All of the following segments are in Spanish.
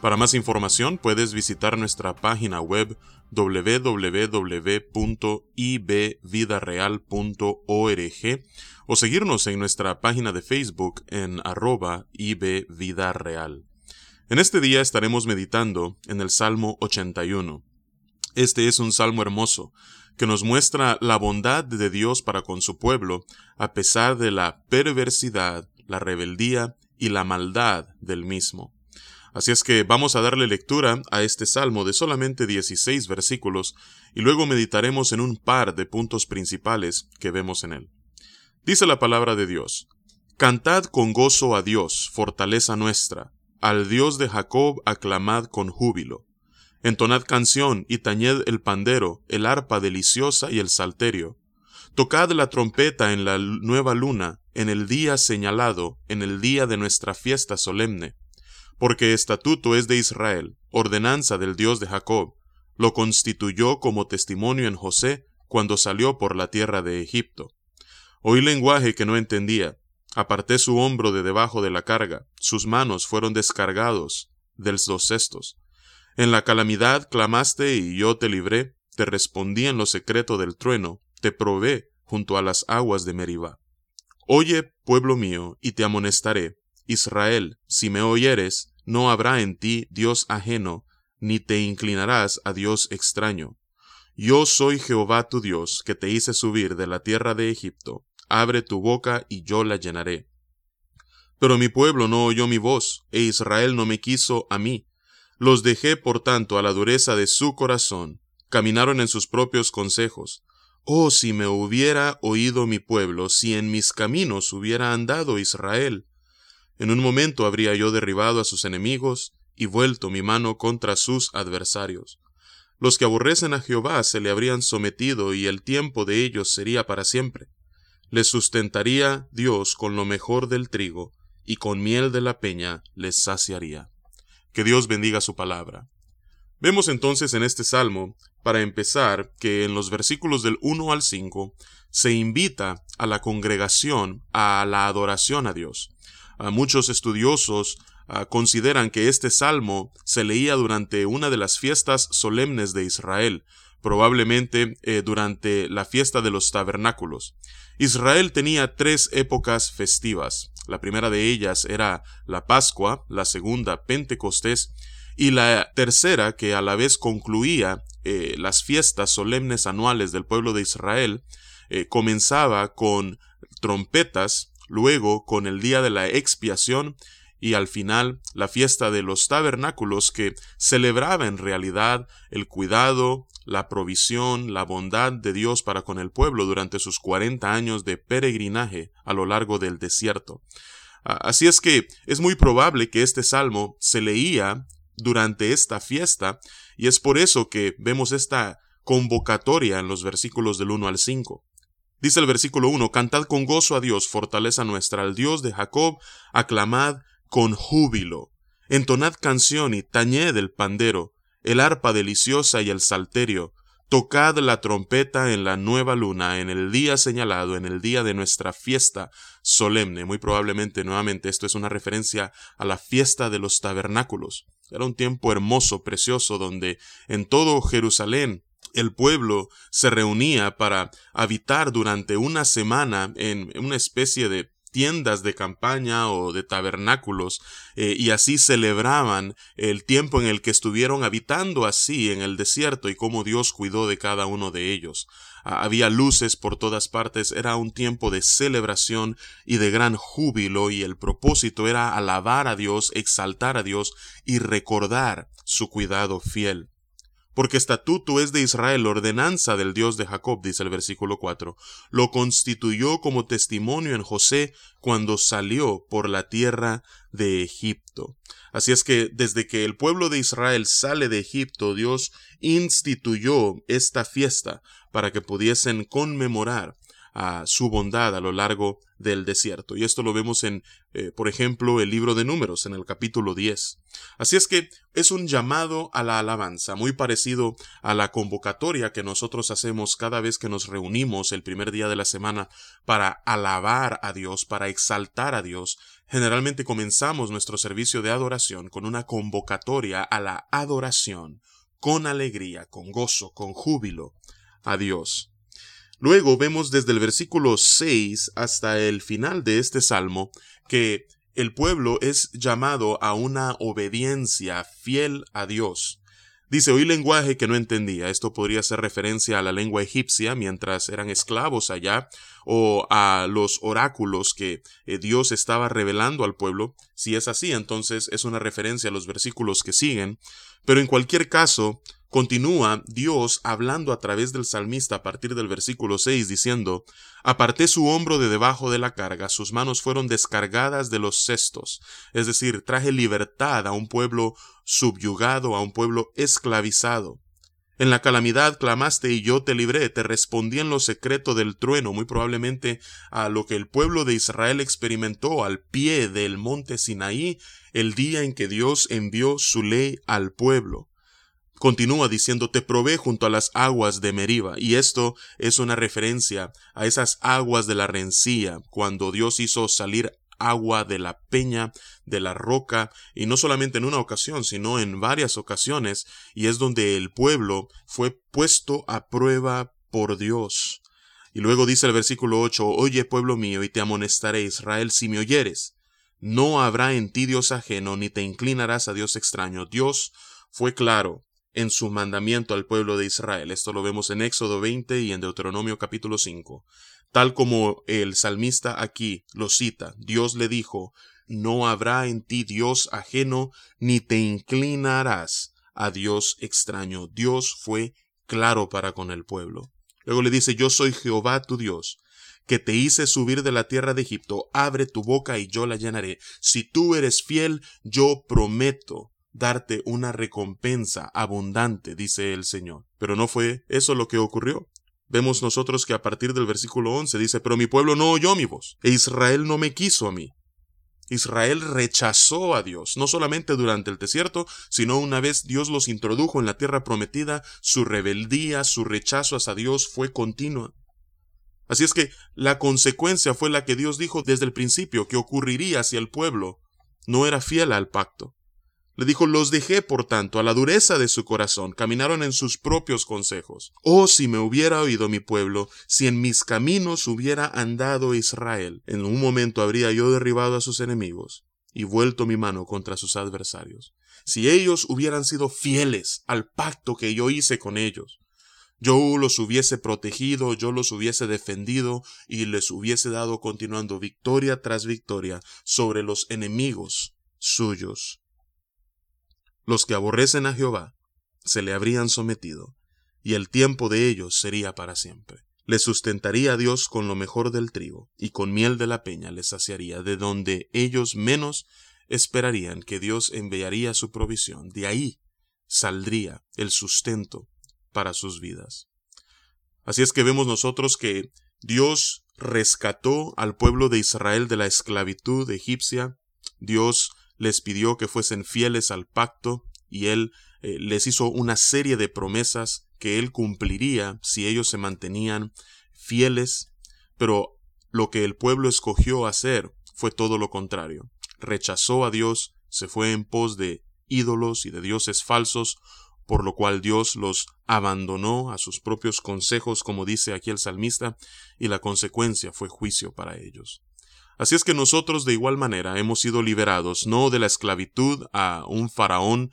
Para más información puedes visitar nuestra página web www.ibvidareal.org o seguirnos en nuestra página de Facebook en arroba ibvidareal. En este día estaremos meditando en el Salmo 81. Este es un salmo hermoso que nos muestra la bondad de Dios para con su pueblo a pesar de la perversidad, la rebeldía y la maldad del mismo. Así es que vamos a darle lectura a este salmo de solamente 16 versículos y luego meditaremos en un par de puntos principales que vemos en él. Dice la palabra de Dios, Cantad con gozo a Dios, fortaleza nuestra, al Dios de Jacob aclamad con júbilo. Entonad canción y tañed el pandero, el arpa deliciosa y el salterio. Tocad la trompeta en la nueva luna, en el día señalado, en el día de nuestra fiesta solemne porque estatuto es de Israel, ordenanza del Dios de Jacob, lo constituyó como testimonio en José cuando salió por la tierra de Egipto. Oí lenguaje que no entendía, aparté su hombro de debajo de la carga, sus manos fueron descargados de los cestos. En la calamidad clamaste y yo te libré, te respondí en lo secreto del trueno, te probé junto a las aguas de Meribá. Oye, pueblo mío, y te amonestaré, Israel, si me oyeres, no habrá en ti Dios ajeno, ni te inclinarás a Dios extraño. Yo soy Jehová tu Dios, que te hice subir de la tierra de Egipto. Abre tu boca y yo la llenaré. Pero mi pueblo no oyó mi voz, e Israel no me quiso a mí. Los dejé, por tanto, a la dureza de su corazón. Caminaron en sus propios consejos. Oh, si me hubiera oído mi pueblo, si en mis caminos hubiera andado Israel. En un momento habría yo derribado a sus enemigos y vuelto mi mano contra sus adversarios. Los que aborrecen a Jehová se le habrían sometido y el tiempo de ellos sería para siempre. Les sustentaría Dios con lo mejor del trigo y con miel de la peña les saciaría. Que Dios bendiga su palabra. Vemos entonces en este salmo, para empezar, que en los versículos del 1 al 5 se invita a la congregación a la adoración a Dios muchos estudiosos ah, consideran que este salmo se leía durante una de las fiestas solemnes de Israel, probablemente eh, durante la fiesta de los tabernáculos. Israel tenía tres épocas festivas. La primera de ellas era la Pascua, la segunda Pentecostés y la tercera, que a la vez concluía eh, las fiestas solemnes anuales del pueblo de Israel, eh, comenzaba con trompetas luego con el día de la expiación y al final la fiesta de los tabernáculos que celebraba en realidad el cuidado, la provisión, la bondad de Dios para con el pueblo durante sus cuarenta años de peregrinaje a lo largo del desierto. Así es que es muy probable que este salmo se leía durante esta fiesta y es por eso que vemos esta convocatoria en los versículos del 1 al 5. Dice el versículo 1, Cantad con gozo a Dios, fortaleza nuestra, al Dios de Jacob, aclamad con júbilo. Entonad canción y tañed el pandero, el arpa deliciosa y el salterio. Tocad la trompeta en la nueva luna, en el día señalado, en el día de nuestra fiesta solemne. Muy probablemente, nuevamente, esto es una referencia a la fiesta de los tabernáculos. Era un tiempo hermoso, precioso, donde en todo Jerusalén el pueblo se reunía para habitar durante una semana en una especie de tiendas de campaña o de tabernáculos eh, y así celebraban el tiempo en el que estuvieron habitando así en el desierto y cómo Dios cuidó de cada uno de ellos. Ah, había luces por todas partes, era un tiempo de celebración y de gran júbilo y el propósito era alabar a Dios, exaltar a Dios y recordar su cuidado fiel porque estatuto es de Israel, ordenanza del Dios de Jacob, dice el versículo 4. Lo constituyó como testimonio en José cuando salió por la tierra de Egipto. Así es que desde que el pueblo de Israel sale de Egipto, Dios instituyó esta fiesta para que pudiesen conmemorar a su bondad a lo largo del desierto. Y esto lo vemos en, eh, por ejemplo, el libro de números, en el capítulo 10. Así es que es un llamado a la alabanza, muy parecido a la convocatoria que nosotros hacemos cada vez que nos reunimos el primer día de la semana para alabar a Dios, para exaltar a Dios. Generalmente comenzamos nuestro servicio de adoración con una convocatoria a la adoración, con alegría, con gozo, con júbilo a Dios. Luego vemos desde el versículo 6 hasta el final de este salmo que el pueblo es llamado a una obediencia fiel a Dios. Dice, oí lenguaje que no entendía. Esto podría ser referencia a la lengua egipcia mientras eran esclavos allá, o a los oráculos que eh, Dios estaba revelando al pueblo. Si es así, entonces es una referencia a los versículos que siguen. Pero en cualquier caso, Continúa Dios hablando a través del salmista a partir del versículo 6 diciendo, Aparté su hombro de debajo de la carga, sus manos fueron descargadas de los cestos, es decir, traje libertad a un pueblo subyugado, a un pueblo esclavizado. En la calamidad clamaste y yo te libré, te respondí en lo secreto del trueno, muy probablemente a lo que el pueblo de Israel experimentó al pie del monte Sinaí el día en que Dios envió su ley al pueblo. Continúa diciendo, te probé junto a las aguas de Meriba, y esto es una referencia a esas aguas de la rencía, cuando Dios hizo salir agua de la peña, de la roca, y no solamente en una ocasión, sino en varias ocasiones, y es donde el pueblo fue puesto a prueba por Dios. Y luego dice el versículo 8, Oye pueblo mío, y te amonestaré Israel si me oyeres. No habrá en ti Dios ajeno, ni te inclinarás a Dios extraño. Dios fue claro, en su mandamiento al pueblo de Israel. Esto lo vemos en Éxodo 20 y en Deuteronomio capítulo 5. Tal como el salmista aquí lo cita, Dios le dijo, no habrá en ti Dios ajeno, ni te inclinarás a Dios extraño. Dios fue claro para con el pueblo. Luego le dice, yo soy Jehová tu Dios, que te hice subir de la tierra de Egipto, abre tu boca y yo la llenaré. Si tú eres fiel, yo prometo darte una recompensa abundante, dice el Señor. Pero no fue eso lo que ocurrió. Vemos nosotros que a partir del versículo 11 dice, pero mi pueblo no oyó mi voz, e Israel no me quiso a mí. Israel rechazó a Dios, no solamente durante el desierto, sino una vez Dios los introdujo en la tierra prometida, su rebeldía, su rechazo hacia Dios fue continua. Así es que la consecuencia fue la que Dios dijo desde el principio que ocurriría si el pueblo no era fiel al pacto. Le dijo, los dejé, por tanto, a la dureza de su corazón, caminaron en sus propios consejos. Oh, si me hubiera oído mi pueblo, si en mis caminos hubiera andado Israel, en un momento habría yo derribado a sus enemigos y vuelto mi mano contra sus adversarios. Si ellos hubieran sido fieles al pacto que yo hice con ellos, yo los hubiese protegido, yo los hubiese defendido y les hubiese dado continuando victoria tras victoria sobre los enemigos suyos. Los que aborrecen a Jehová se le habrían sometido, y el tiempo de ellos sería para siempre. Les sustentaría a Dios con lo mejor del trigo, y con miel de la peña les saciaría, de donde ellos menos esperarían que Dios enviaría su provisión. De ahí saldría el sustento para sus vidas. Así es que vemos nosotros que Dios rescató al pueblo de Israel de la esclavitud egipcia, Dios les pidió que fuesen fieles al pacto y él eh, les hizo una serie de promesas que él cumpliría si ellos se mantenían fieles, pero lo que el pueblo escogió hacer fue todo lo contrario. Rechazó a Dios, se fue en pos de ídolos y de dioses falsos, por lo cual Dios los abandonó a sus propios consejos, como dice aquí el salmista, y la consecuencia fue juicio para ellos. Así es que nosotros de igual manera hemos sido liberados no de la esclavitud a un faraón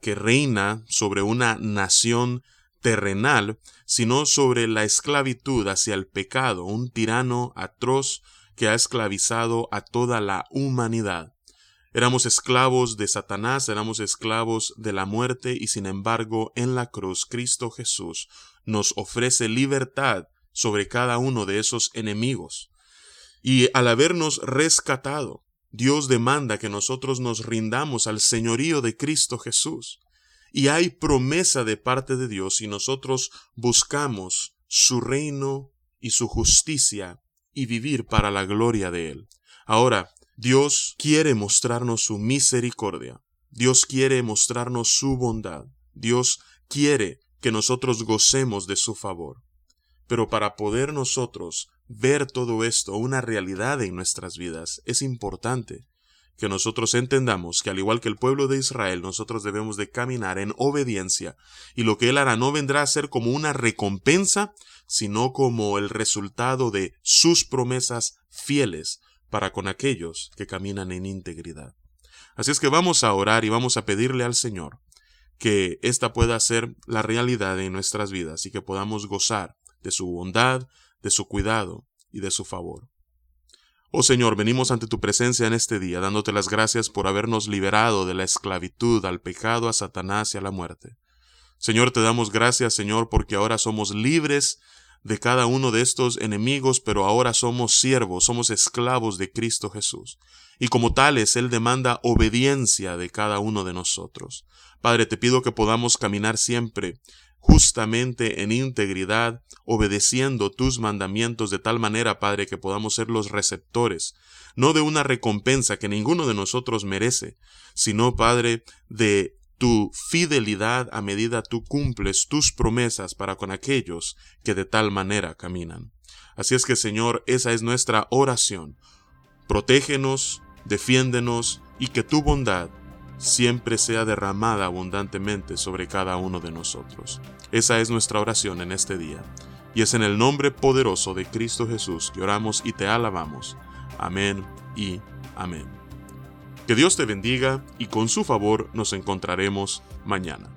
que reina sobre una nación terrenal, sino sobre la esclavitud hacia el pecado, un tirano atroz que ha esclavizado a toda la humanidad. Éramos esclavos de Satanás, éramos esclavos de la muerte y sin embargo en la cruz Cristo Jesús nos ofrece libertad sobre cada uno de esos enemigos. Y al habernos rescatado, Dios demanda que nosotros nos rindamos al señorío de Cristo Jesús. Y hay promesa de parte de Dios y nosotros buscamos su reino y su justicia y vivir para la gloria de Él. Ahora, Dios quiere mostrarnos su misericordia. Dios quiere mostrarnos su bondad. Dios quiere que nosotros gocemos de su favor. Pero para poder nosotros ver todo esto, una realidad en nuestras vidas, es importante que nosotros entendamos que al igual que el pueblo de Israel, nosotros debemos de caminar en obediencia y lo que Él hará no vendrá a ser como una recompensa, sino como el resultado de sus promesas fieles para con aquellos que caminan en integridad. Así es que vamos a orar y vamos a pedirle al Señor que esta pueda ser la realidad en nuestras vidas y que podamos gozar de su bondad, de su cuidado y de su favor. Oh Señor, venimos ante tu presencia en este día, dándote las gracias por habernos liberado de la esclavitud, al pecado, a Satanás y a la muerte. Señor, te damos gracias, Señor, porque ahora somos libres de cada uno de estos enemigos, pero ahora somos siervos, somos esclavos de Cristo Jesús. Y como tales, Él demanda obediencia de cada uno de nosotros. Padre, te pido que podamos caminar siempre justamente en integridad, obedeciendo tus mandamientos de tal manera, Padre, que podamos ser los receptores, no de una recompensa que ninguno de nosotros merece, sino, Padre, de tu fidelidad a medida tú cumples tus promesas para con aquellos que de tal manera caminan. Así es que, Señor, esa es nuestra oración. Protégenos, defiéndenos y que tu bondad siempre sea derramada abundantemente sobre cada uno de nosotros. Esa es nuestra oración en este día. Y es en el nombre poderoso de Cristo Jesús que oramos y te alabamos. Amén y amén. Que Dios te bendiga y con su favor nos encontraremos mañana.